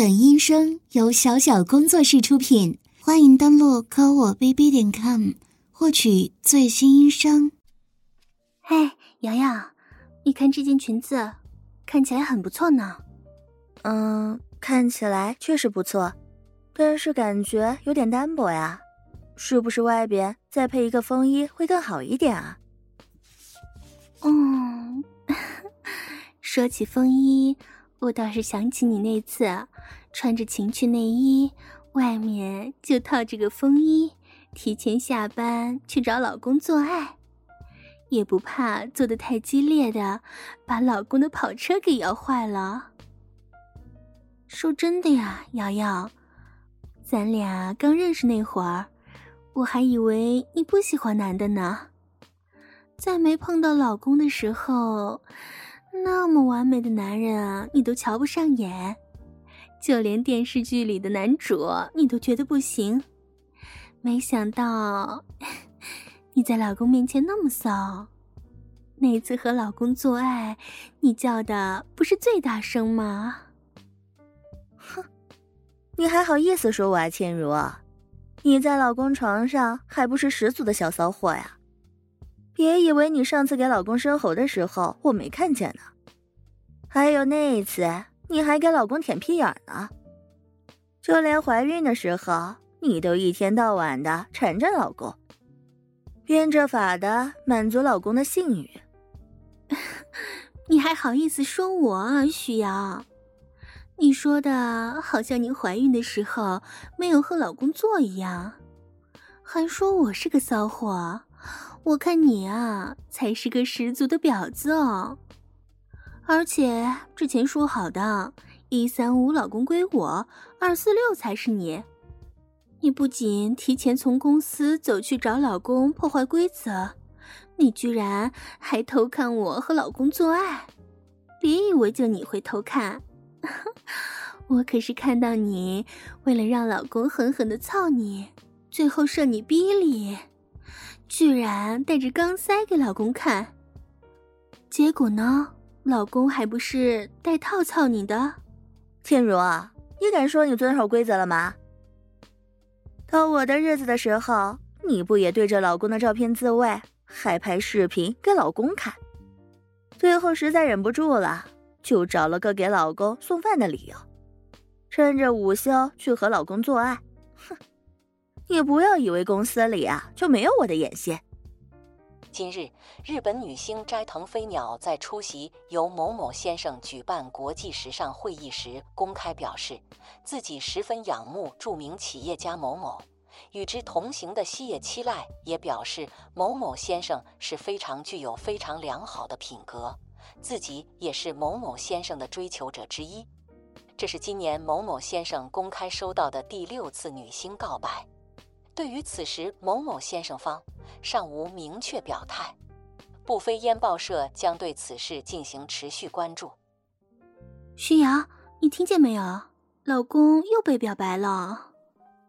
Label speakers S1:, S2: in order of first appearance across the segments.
S1: 本音声由小小工作室出品，欢迎登录科我 bb 点 com 获取最新音声。
S2: 嘿，瑶瑶，你看这件裙子，看起来很不错呢。
S3: 嗯，看起来确实不错，但是感觉有点单薄呀，是不是外边再配一个风衣会更好一点啊？
S2: 嗯，说起风衣。我倒是想起你那次，穿着情趣内衣，外面就套着个风衣，提前下班去找老公做爱，也不怕做得太激烈的，把老公的跑车给摇坏了。说真的呀，瑶瑶，咱俩刚认识那会儿，我还以为你不喜欢男的呢，在没碰到老公的时候。那么完美的男人啊，你都瞧不上眼，就连电视剧里的男主你都觉得不行。没想到 你在老公面前那么骚。那次和老公做爱，你叫的不是最大声吗？
S3: 哼，你还好意思说我啊，倩如？你在老公床上还不是十足的小骚货呀？别以为你上次给老公生猴的时候我没看见呢，还有那一次你还给老公舔屁眼呢，就连怀孕的时候你都一天到晚的缠着老公，变着法的满足老公的性欲。
S2: 你还好意思说我啊，徐瑶？你说的好像你怀孕的时候没有和老公做一样，还说我是个骚货。我看你啊，才是个十足的婊子哦！而且之前说好的，一三五老公归我，二四六才是你。你不仅提前从公司走去找老公破坏规则，你居然还偷看我和老公做爱。别以为就你会偷看，我可是看到你为了让老公狠狠的操你，最后射你逼里。居然带着钢塞给老公看，结果呢？老公还不是带套操你的？
S3: 倩如，你敢说你遵守规则了吗？到我的日子的时候，你不也对着老公的照片自慰，还拍视频给老公看？最后实在忍不住了，就找了个给老公送饭的理由，趁着午休去和老公做爱。哼！你不要以为公司里啊就没有我的眼线。
S4: 今日，日本女星斋藤飞鸟在出席由某某先生举办国际时尚会议时，公开表示自己十分仰慕著名企业家某某。与之同行的西野七濑也表示，某某先生是非常具有非常良好的品格，自己也是某某先生的追求者之一。这是今年某某先生公开收到的第六次女星告白。对于此时某某先生方尚无明确表态，不飞烟报社将对此事进行持续关注。
S2: 徐瑶，你听见没有？老公又被表白了。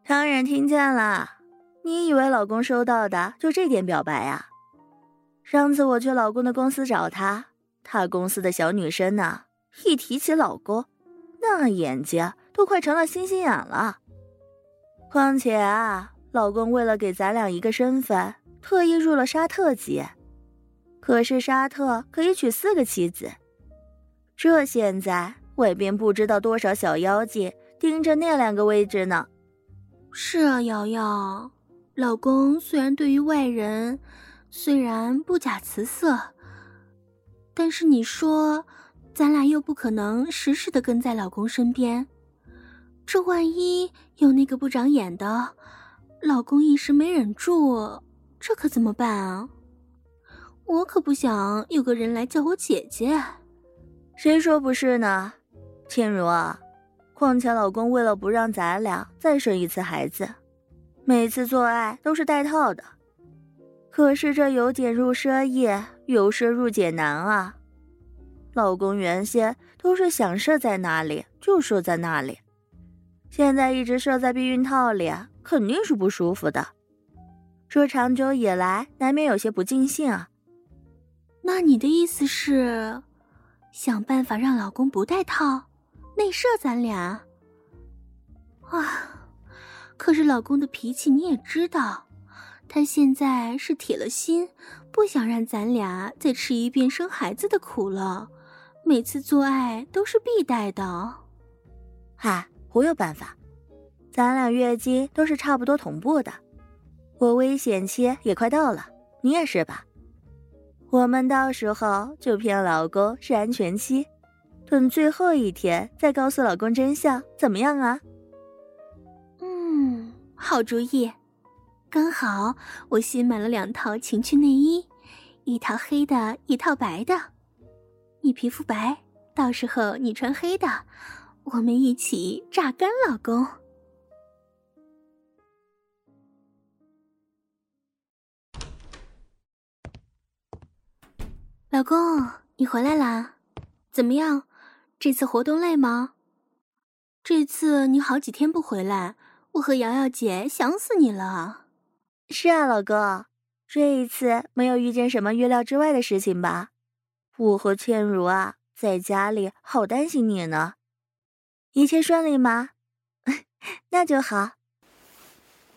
S3: 当然听见了。你以为老公收到的就这点表白啊？上次我去老公的公司找他，他公司的小女生呢，一提起老公，那眼睛都快成了星星眼了。况且啊。老公为了给咱俩一个身份，特意入了沙特籍。可是沙特可以娶四个妻子，这现在外边不知道多少小妖精盯着那两个位置呢。
S2: 是啊，瑶瑶，老公虽然对于外人虽然不假辞色，但是你说，咱俩又不可能时时的跟在老公身边，这万一有那个不长眼的。老公一时没忍住，这可怎么办啊？我可不想有个人来叫我姐姐。
S3: 谁说不是呢？倩如啊，况且老公为了不让咱俩再生一次孩子，每次做爱都是带套的。可是这由俭入奢易，由奢入俭难啊。老公原先都是想射在哪里就射在哪里，现在一直射在避孕套里。肯定是不舒服的，这长久以来难免有些不尽兴啊。
S2: 那你的意思是，想办法让老公不戴套，内射咱俩？啊，可是老公的脾气你也知道，他现在是铁了心，不想让咱俩再吃一遍生孩子的苦了。每次做爱都是必带的。
S3: 嗨，我有办法，咱俩月经都是差不多同步的，我危险期也快到了，你也是吧？我们到时候就骗老公是安全期，等最后一天再告诉老公真相，怎么样啊？
S2: 嗯，好主意。刚好我新买了两套情趣内衣，一套黑的，一套白的。你皮肤白，到时候你穿黑的，我们一起榨干老公。老公，你回来啦？怎么样？这次活动累吗？这次你好几天不回来，我和瑶瑶姐想死你了。
S3: 是啊，老公，这一次没有遇见什么预料之外的事情吧？我和倩如啊，在家里好担心你呢。一切顺利吗？那就好。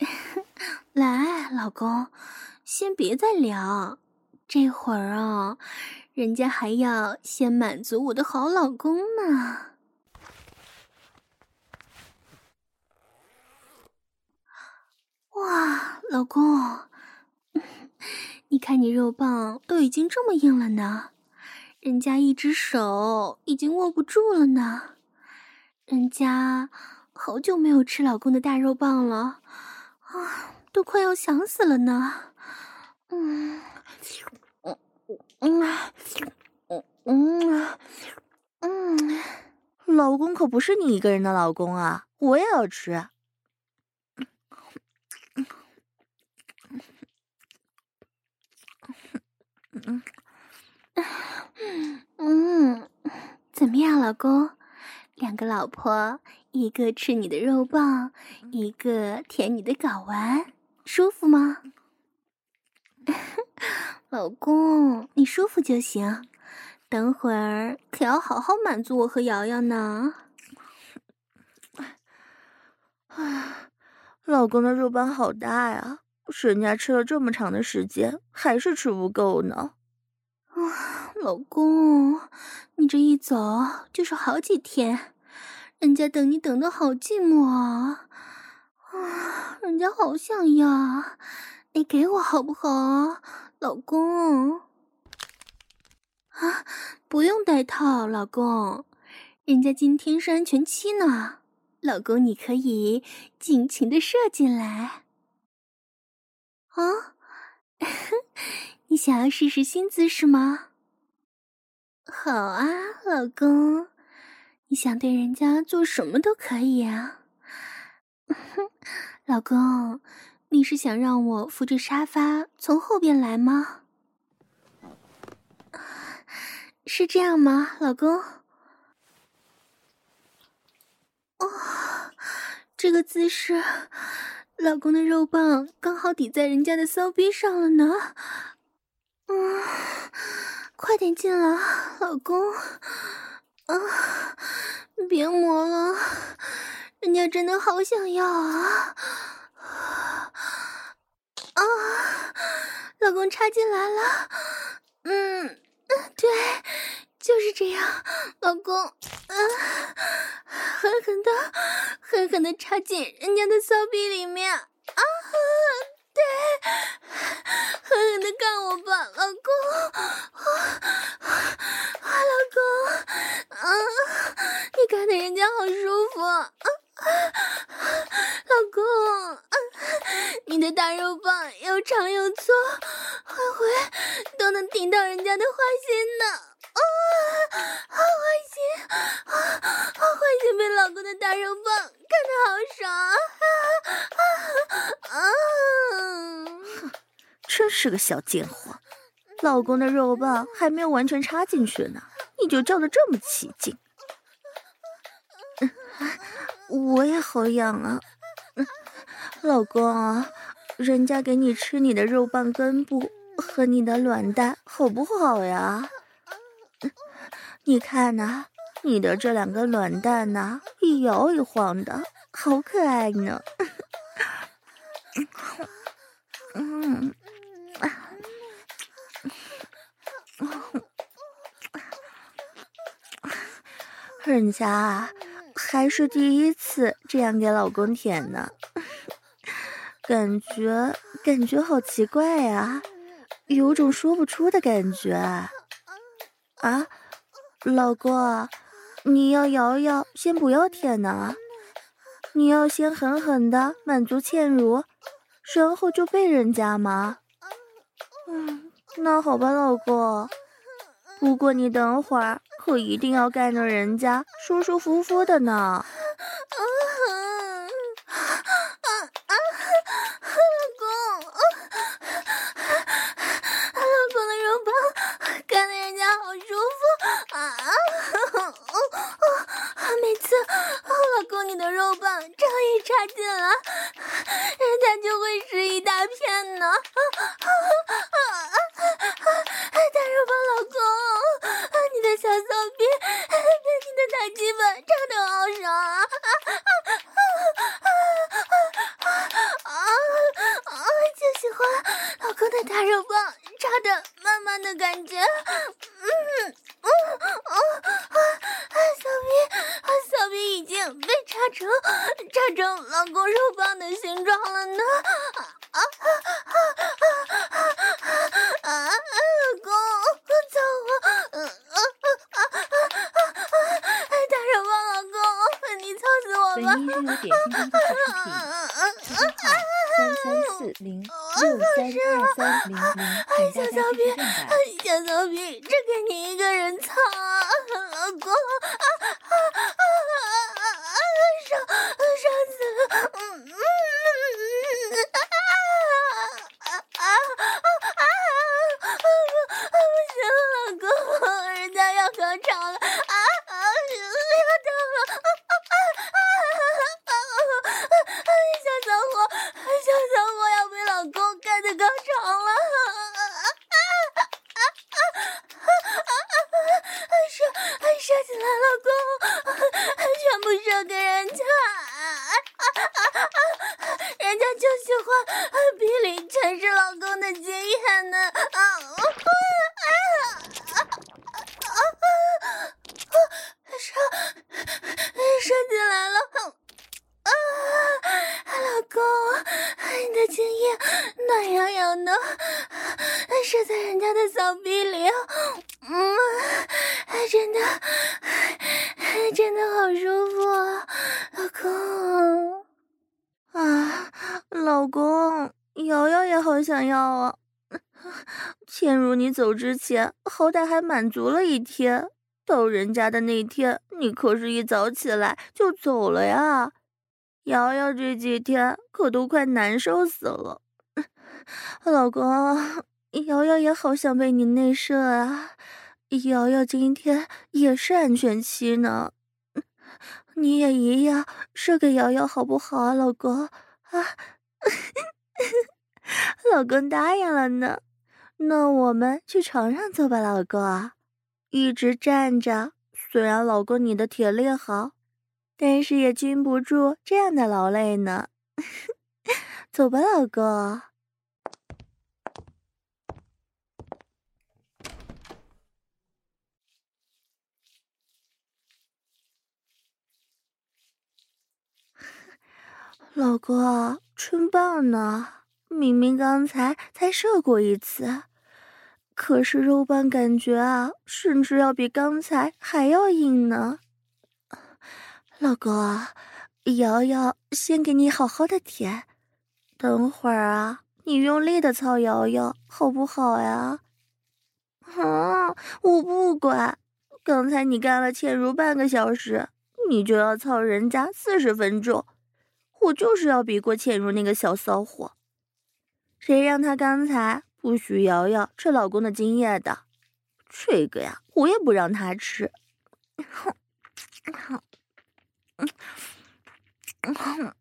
S2: 来，老公，先别再聊。这会儿啊，人家还要先满足我的好老公呢。哇，老公，你看你肉棒都已经这么硬了呢，人家一只手已经握不住了呢。人家好久没有吃老公的大肉棒了，啊，都快要想死了呢。嗯。嗯嗯嗯嗯，
S3: 老公可不是你一个人的老公啊，我也要吃。
S2: 嗯嗯，怎么样，老公？两个老婆，一个吃你的肉棒，一个舔你的睾丸，舒服吗？老公，你舒服就行，等会儿可要好好满足我和瑶瑶呢。
S3: 啊，老公的肉包好大呀，人家吃了这么长的时间，还是吃不够呢。
S2: 啊，老公，你这一走就是好几天，人家等你等的好寂寞啊！啊，人家好想要，你给我好不好？老公，啊，不用戴套，老公，人家今天是安全期呢，老公你可以尽情的射进来。啊，你想要试试新姿势吗？好啊，老公，你想对人家做什么都可以啊。老公。你是想让我扶着沙发从后边来吗？是这样吗，老公？哦，这个姿势，老公的肉棒刚好抵在人家的骚逼上了呢。嗯，快点进来，老公。啊，别磨了，人家真的好想要啊。啊，老公插进来了，嗯，对，就是这样，老公，嗯，狠狠的，狠狠的插进人家的骚逼里面，啊，对，狠狠的干我吧，老公，啊，啊，老公，啊，你干的人家好舒服，啊。老公，你的大肉棒又长又粗，回回都能顶到人家的花心呢。啊，好花心，啊，好花心，被老公的大肉棒看得好爽啊！啊，
S3: 哼，真是个小贱货，老公的肉棒还没有完全插进去呢，你就叫的这么起劲。我也好痒啊，老公啊，人家给你吃你的肉棒根部和你的卵蛋，好不好呀？你看呐，
S2: 你的这两个卵蛋呐，一摇一晃的，好可爱呢。嗯，人家啊，还是第一次这样给老公舔呢，感觉感觉好奇怪呀，有种说不出的感觉啊，老公，你要摇摇，先不要舔呢，你要先狠狠的满足倩如。然后就被人家吗？嗯，那好吧，老公。不过你等会儿可一定要干着人家舒舒服服的呢。小草皮只给你一个人擦，老公啊！
S3: 瑶瑶也好想要啊！倩如，你
S2: 走之前好歹还满足了一天，到人家的那天，你可是一早起来就走了呀！瑶瑶这几天可都快难受死了。老公，瑶瑶也好想被你内射啊！瑶瑶今天也是安全期呢，你也一样射给瑶瑶好不好啊，老公？啊，老公答应了呢。那我们去床上坐吧，老公。一直站着，虽然老公你的体力好，但是也经不住这样的劳累呢。走吧，老公。老公，春棒呢。明明刚才才射过一次，可是肉棒感觉啊，甚至要比刚才还要硬呢。老公，瑶瑶先给你好好的舔，等会儿啊，你用力的操瑶瑶，好不好呀？啊，我不管，刚才你干了倩如半个小时，你就要操人家四十分钟，我就是要比过倩如那个小骚货。谁让他刚才不许瑶瑶吃老公的精液的？这个呀，我也不让他吃。好，好，嗯，好，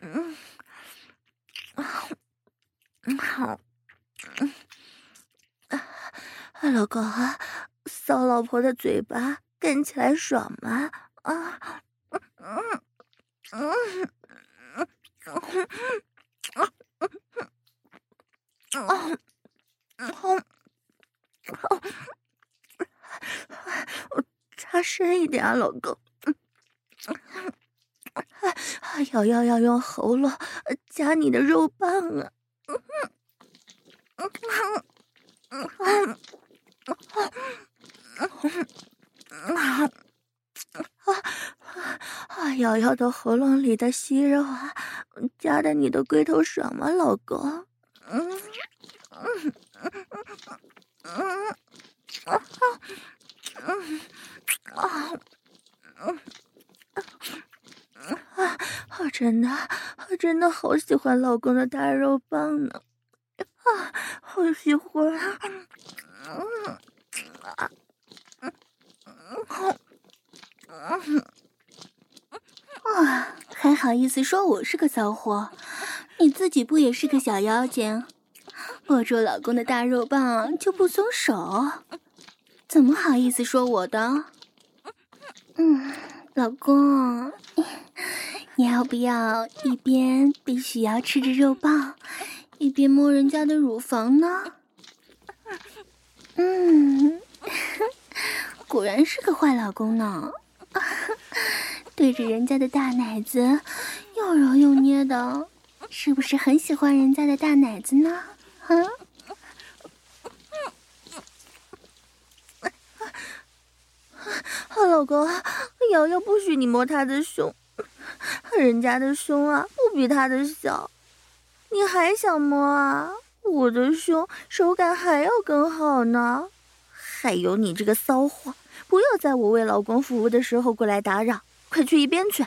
S2: 嗯，好，好，嗯，啊，老公，骚老婆的嘴巴
S3: 干起来爽吗？啊，嗯嗯嗯嗯嗯嗯嗯嗯，插深一点啊，老公。瑶瑶要用喉咙夹你的肉棒啊！啊，瑶瑶的喉咙里的息肉啊，夹得你的龟头爽吗，老公？嗯嗯嗯嗯嗯啊嗯。啊，我真的，我真的好喜欢老公的大肉棒呢！啊，好喜欢啊！嗯啊嗯
S2: 嗯啊，还好意思说我是个骚货？你自己不也是个小妖精？握住老公的大肉棒就不松手，怎么好意思说我的？嗯，老公。你要不要一边被许瑶吃着肉棒，一边摸人家的乳房呢？嗯，果然是个坏老公呢，对着人家的大奶子又揉又捏的，是不是很喜欢人家的大奶子呢？啊？
S3: 老公，瑶瑶不许你摸她的胸。人家的胸啊，不比他的小，你还想摸啊？我的胸手感还要更好呢。还有你这个骚货，不要在我为老公服务的时候过来打扰，快去一边去！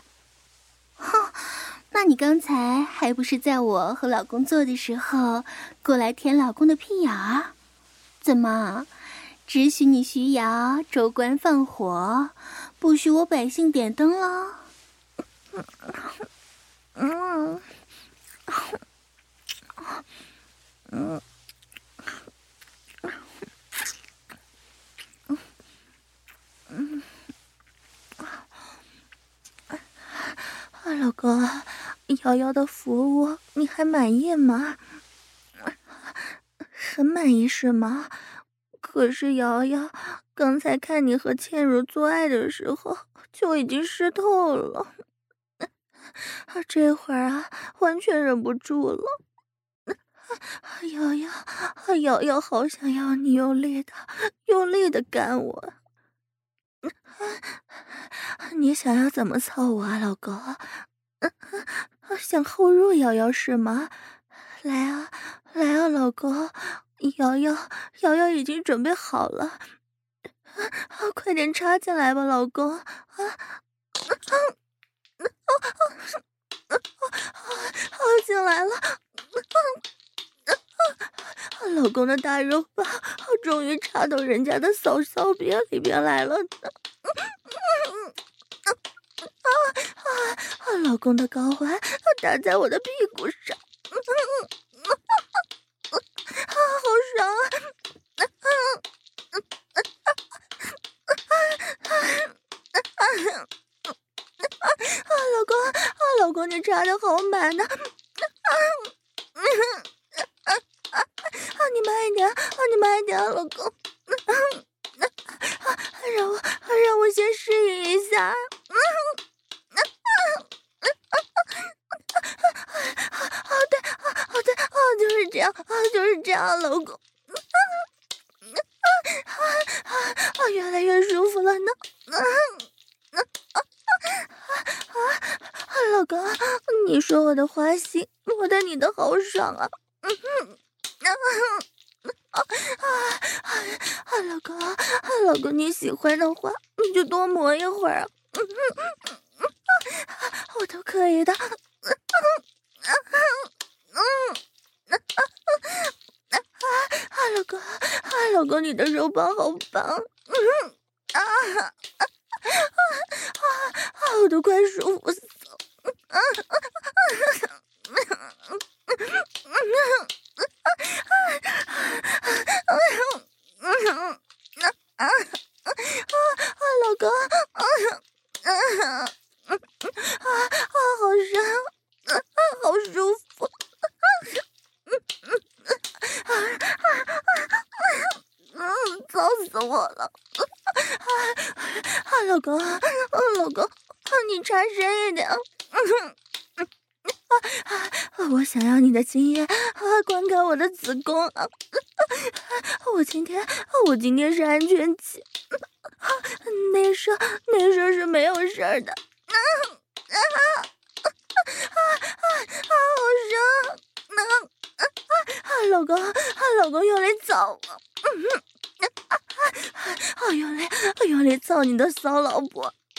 S2: 哼，那你刚才还不是在我和老公做的时候过来舔老公的屁眼儿？怎么，只许你徐瑶州官放火，不许我百姓点灯了？嗯
S3: 嗯嗯嗯啊，老公，瑶瑶的服务你还满意吗？很满意是吗？可是瑶瑶刚才看你和倩如做爱的时候就已经湿透了。这会儿啊，完全忍不住了。瑶瑶，瑶瑶好想要你用力的、用力的干我。你想要怎么操我啊，老公？想后入瑶瑶是吗？来啊，来啊，老公！瑶瑶，瑶瑶已经准备好了，快点插进来吧，老公！啊啊啊！好进来了，老公的大肉棒终于插到人家的骚骚边里边来了啊啊啊。老公的睾丸打在我的屁股上，啊好爽啊！啊，老公，啊，老公，你插的好满呢！啊，啊，啊，啊，你慢一点，啊，你慢一点，老公，啊，让我，让我先适应一下。啊，啊，啊，啊，好的，好的，啊，就是这样，啊，就是这样，老公，啊，啊，啊，啊，越来越舒服了呢，啊，啊。啊，老公，你说我的花心摸得你的好爽啊！嗯哼，啊啊啊！老公，老公你喜欢的话，你就多磨一会儿啊！嗯哼，我都可以的。嗯嗯啊啊！老公，老公你的肉棒好棒！嗯，啊。啊啊啊！我都快舒服死了！啊啊啊啊啊！老公，了。啊啊，老公，老公，你插深一点。啊啊！我想要你的精液啊，灌溉我的子宫啊！我今天，我今天是安全期，内射内射是没有事儿的。啊啊啊啊啊！好热！啊啊啊！老公，啊老公用力操我！啊啊！好用力，用力操你的骚老婆！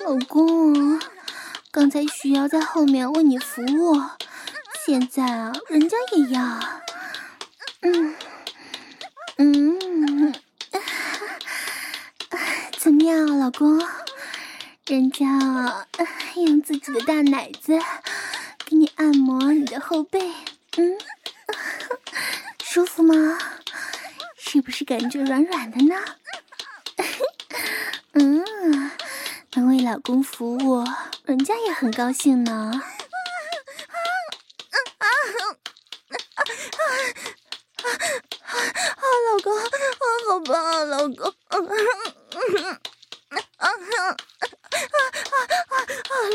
S2: 老公，刚才徐瑶在后面为你服务，现在啊，人家也要，嗯嗯，怎么样，老公？人家用自己的大奶子给你按摩你的后背，嗯，舒服吗？是不是感觉软软的呢？嗯，能为老公服务，人家也很高兴呢。
S3: 啊啊啊老公，啊，好棒啊，老公！啊啊啊啊！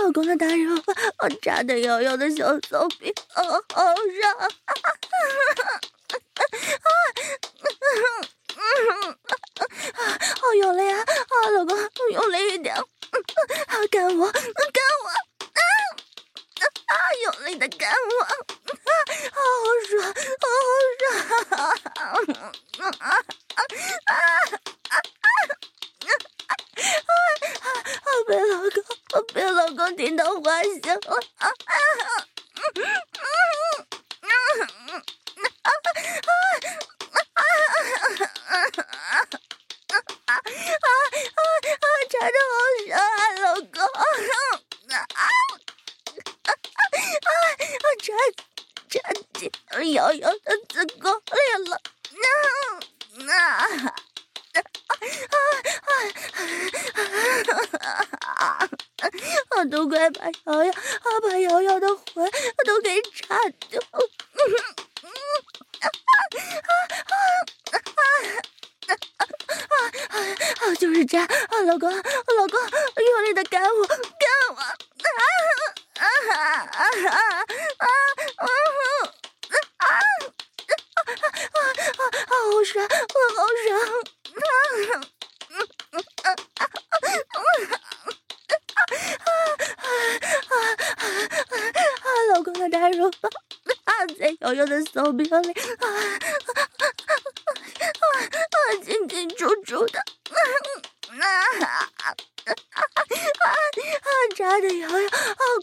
S3: 老公的大肉，我扎的摇摇的小骚逼，啊，好热！我醒了啊啊啊啊啊啊瑶瑶的手臂里啊啊啊啊，进进出出的。扎的瑶瑶，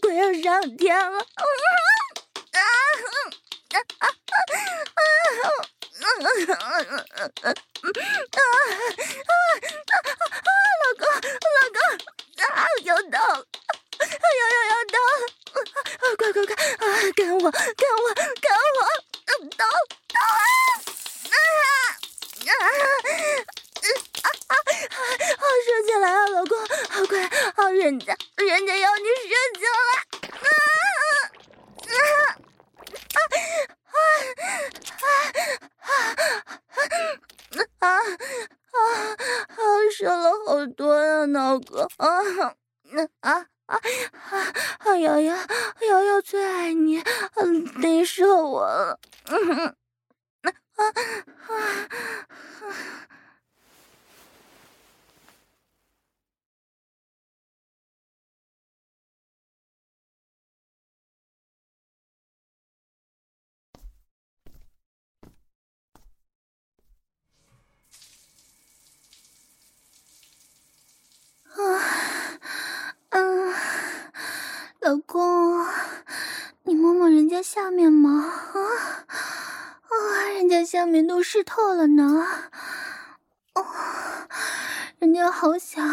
S3: 快要上天了！啊啊啊啊啊啊啊啊啊！下面吗？啊啊人家
S2: 下面，都湿透了呢。哦，人家好想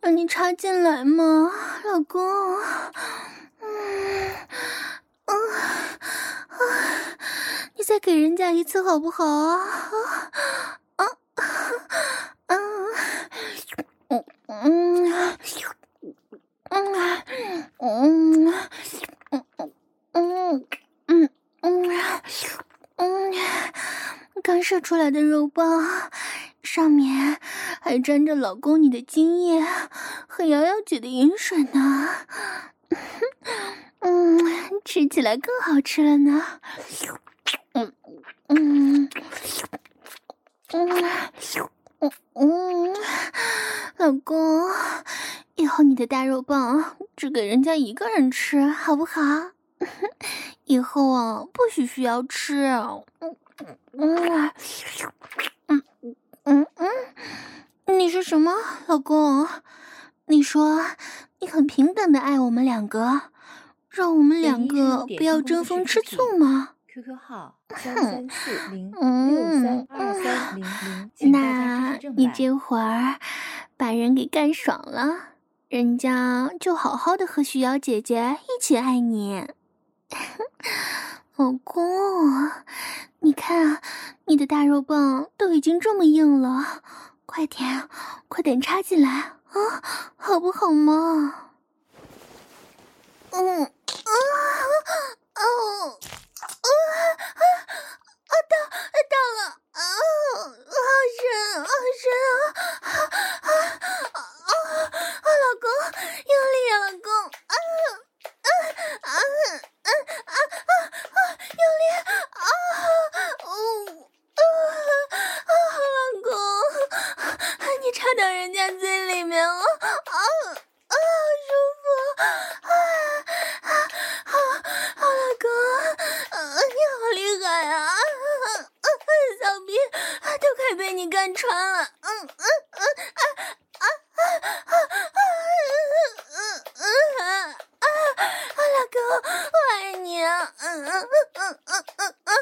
S2: 让你插进来嘛，老公。嗯，啊啊，你再给人家一次好不好啊？啊啊啊！嗯嗯嗯嗯嗯嗯嗯嗯嗯，刚射出来的肉棒。上面还沾着老公你的精液和瑶瑶姐的淫水呢，嗯，吃起来更好吃了呢，嗯嗯嗯嗯，老公，以后你的大肉棒只给人家一个人吃，好不好？以后啊，不许需要吃，嗯嗯。嗯嗯，你说什么，老公？你说你很平等的爱我们两个，让我们两个不要争风吃醋吗
S5: ？QQ 号 三三四零六三二三零零。
S2: 那你这会儿把人给干爽了，人家就好好的和徐瑶姐姐一起爱你，老公。你看啊，你的大肉棒都已经这么硬了，快点，快点插进来啊，好不好嘛？嗯，啊啊啊啊啊！到到了啊，好深，好深啊啊啊啊！老公，用力啊，老公啊啊啊啊啊啊啊！用力啊！哦，啊啊，老公，你插到人家嘴里面了，啊啊，舒服，啊啊，好，好老公，啊，你好厉害啊，啊啊，小兵都快被你干穿了，嗯嗯嗯啊啊啊啊啊嗯嗯啊啊，老公，我爱你啊，嗯嗯嗯嗯嗯嗯嗯。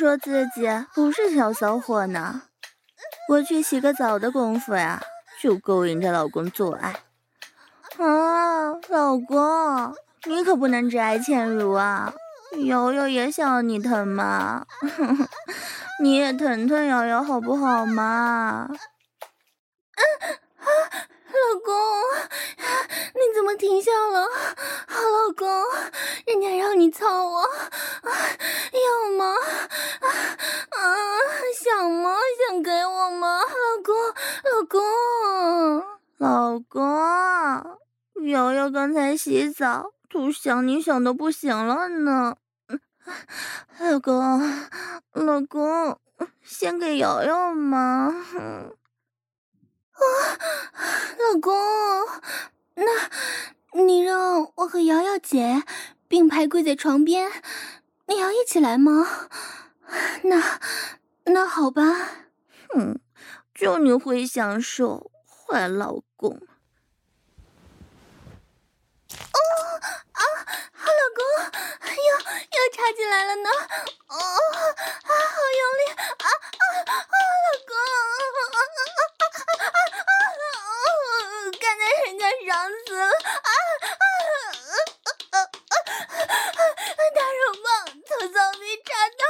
S3: 说自己不是小骚货呢，我去洗个澡的功夫呀，就勾引着老公做爱。啊，老公，你可不能只爱倩如啊，瑶瑶也想要你疼嘛，你也疼疼瑶瑶好不好嘛？啊，
S2: 老公，你怎么停下了？好老公，人家让你操我，要吗？啊，想吗？想给我吗？老公，老公，
S3: 老公，瑶瑶刚才洗澡都想你想的不行了呢。老公，老公，先给瑶瑶嘛。
S2: 啊，老公，那你让我和瑶瑶姐并排跪在床边，你要一起来吗？那，那好吧。
S3: 哼，就你会享受，坏老公。
S2: 哦啊，好老公，又又插进来了呢。哦啊，好用力啊啊啊，老公，啊啊啊啊啊啊，干得人家爽死了啊啊啊啊啊啊！大肉棒从草皮插到。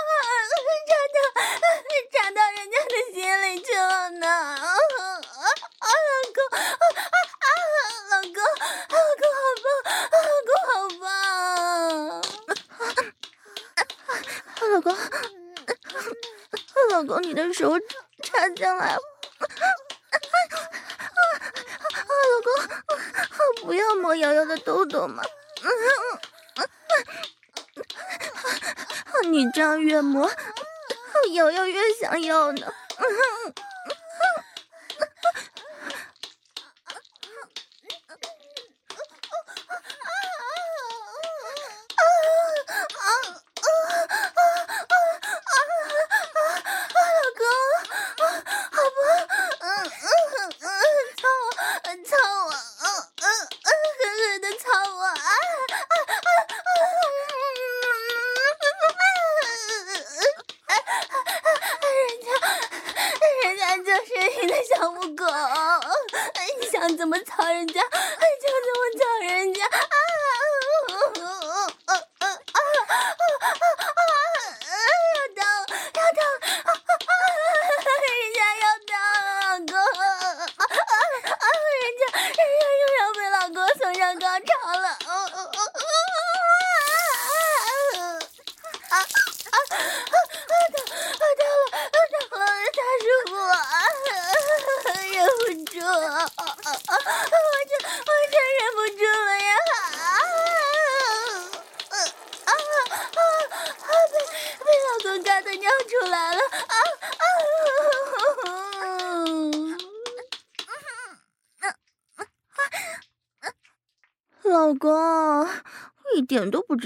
S2: 插到人家的心里去了呢！啊啊
S3: 老公，你的手插进来了。老公，不要摸瑶瑶的痘痘嘛。你这样越摸，瑶瑶越想要呢。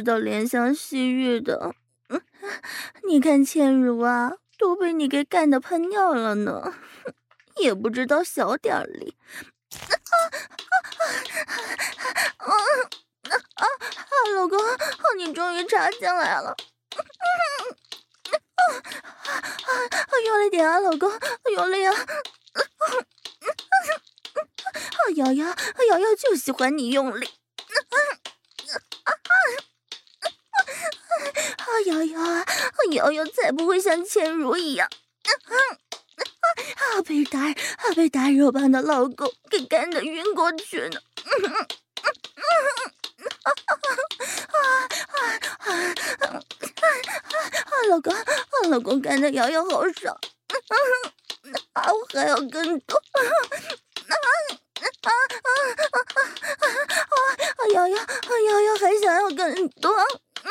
S3: 到怜香惜玉的。你看倩如啊，都被你给干得喷尿了呢，也不知道小点力。啊啊啊！老公，你终于插进来了。啊，用力点啊，老公，用力啊！啊，瑶瑶，瑶瑶就喜欢你用力。啊，瑶瑶啊，瑶瑶才不会像倩如一样，啊，被打啊被打肉棒的老公给干得晕过去呢。啊啊啊啊啊！老公，老公干的瑶瑶好爽，啊，我还要更多。啊啊啊啊啊啊！瑶瑶，瑶瑶还想要更多。嗯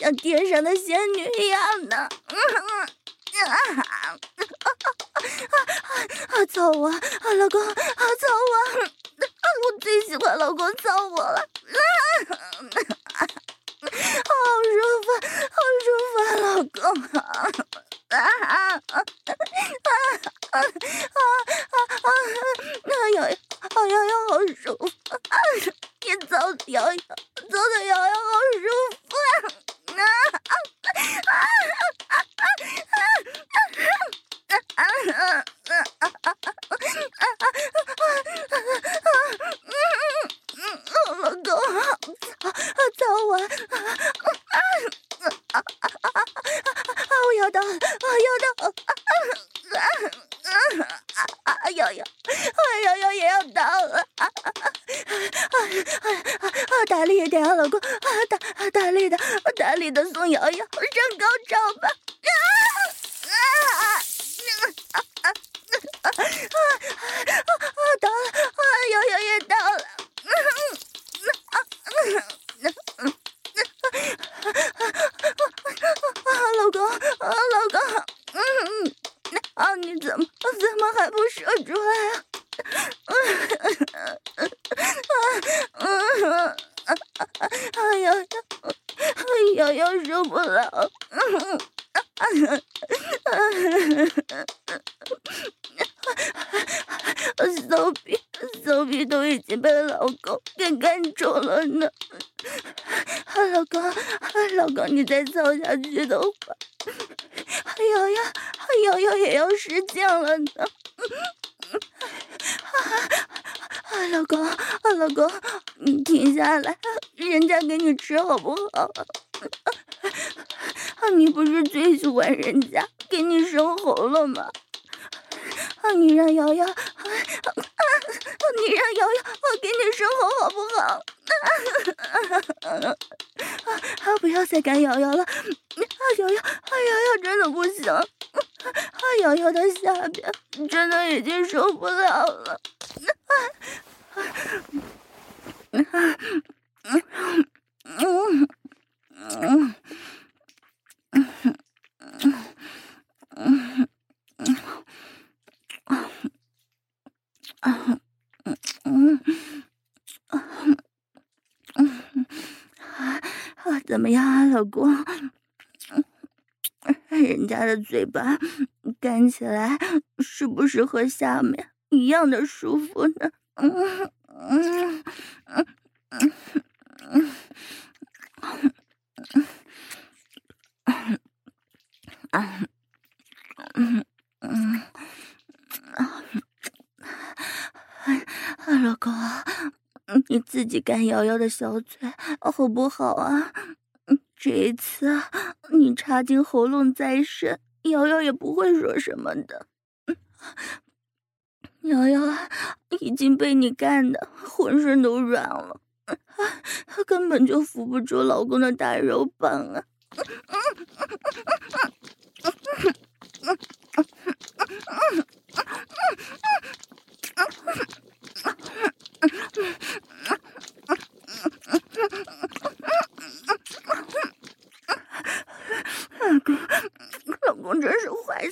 S3: 天上的仙女一样的，嗯啊啊啊啊！操我，啊老公，啊操我！我最喜欢老公操我了，好舒服，好舒服，老公哎呀呀，瑶瑶受不了。骚逼，骚逼都已经被老公给干住了呢。老公，老公，你再操下去的话，瑶瑶，瑶瑶也要失禁了呢。老公，老公，你停下来，人家给你吃好不好？你不是最喜欢人家给你生喉了吗？啊你让瑶瑶，啊你让瑶瑶，我给你生喉好不好？啊不要再干瑶瑶了，啊瑶瑶，啊瑶瑶真的不行，啊瑶瑶的下边真的已经受不了了。啊啊啊！嗯嗯嗯嗯嗯嗯啊怎么样啊，老公？人家的嘴巴干起来是不是和下面一样的舒服呢？嗯嗯嗯嗯嗯嗯嗯嗯嗯，老公，你自己干瑶瑶的小嘴好不好啊？这一次你插进喉咙再深，瑶瑶也不会说什么的。瑶瑶已经被你干的浑身都软了，她根本就扶不住老公的大肉棒啊！老公，老公真是坏